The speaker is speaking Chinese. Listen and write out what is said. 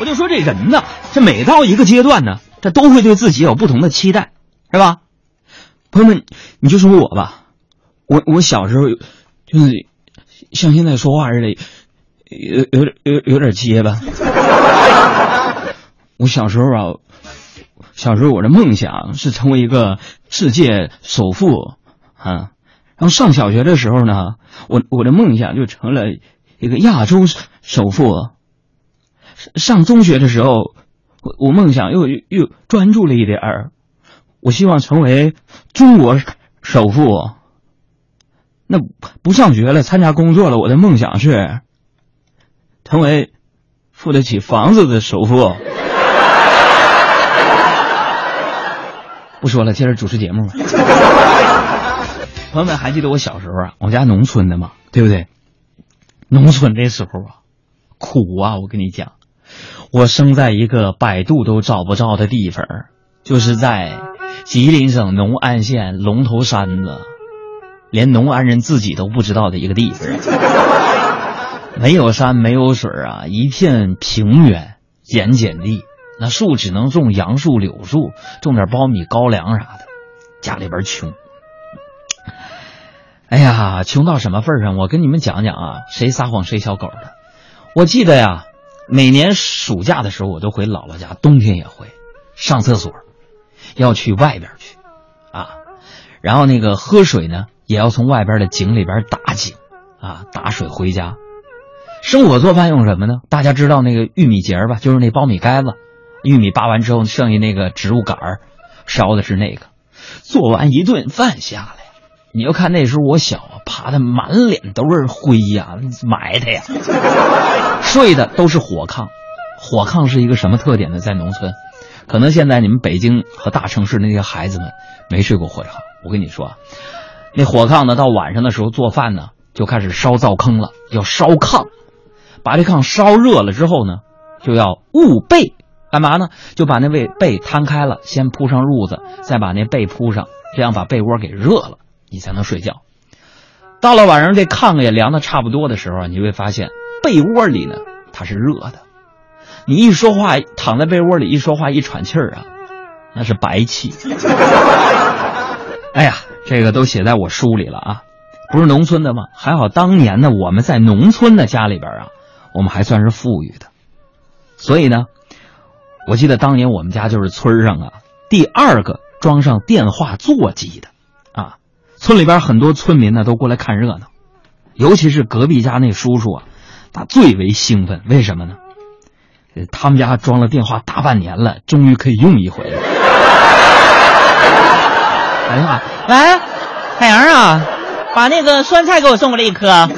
我就说这人呢，这每到一个阶段呢，这都会对自己有不同的期待，是吧？朋友们，你就说我吧，我我小时候就是像现在说话似的，有有点有有点结巴。我小时候啊，小时候我的梦想是成为一个世界首富啊。然后上小学的时候呢，我我的梦想就成了一个亚洲首富。上中学的时候，我我梦想又又专注了一点儿，我希望成为中国首富。那不上学了，参加工作了，我的梦想是成为付得起房子的首富。不说了，接着主持节目吧。朋友们还记得我小时候啊，我家农村的嘛，对不对？农村这时候啊，苦啊！我跟你讲，我生在一个百度都找不着的地方，就是在吉林省农安县龙头山子，连农安人自己都不知道的一个地方。没有山，没有水啊，一片平原盐碱地。那树只能种杨树、柳树，种点苞米、高粱啥的。家里边穷，哎呀，穷到什么份上？我跟你们讲讲啊，谁撒谎谁小狗的。我记得呀，每年暑假的时候，我都回姥姥家，冬天也回。上厕所要去外边去，啊，然后那个喝水呢，也要从外边的井里边打井，啊，打水回家。生火做饭用什么呢？大家知道那个玉米节吧？就是那苞米杆子。玉米扒完之后，剩下那个植物杆，烧的是那个。做完一顿饭下来，你就看那时候我小啊，爬的满脸都是灰呀，埋汰呀。睡的都是火炕，火炕是一个什么特点呢？在农村，可能现在你们北京和大城市那些孩子们没睡过火炕。我跟你说啊，那火炕呢，到晚上的时候做饭呢，就开始烧灶坑了，要烧炕，把这炕烧热了之后呢，就要捂被。干嘛呢？就把那被被摊开了，先铺上褥子，再把那被铺上，这样把被窝给热了，你才能睡觉。到了晚上，这炕也凉的差不多的时候，你会发现被窝里呢它是热的。你一说话，躺在被窝里一说话一喘气儿啊，那是白气。哎呀，这个都写在我书里了啊，不是农村的吗？还好当年呢，我们在农村的家里边啊，我们还算是富裕的，所以呢。我记得当年我们家就是村上啊第二个装上电话座机的，村里边很多村民呢都过来看热闹，尤其是隔壁家那叔叔啊，他最为兴奋。为什么呢？他们家装了电话大半年了，终于可以用一回了。打电话，喂，海洋啊，把那个酸菜给我送过来一颗。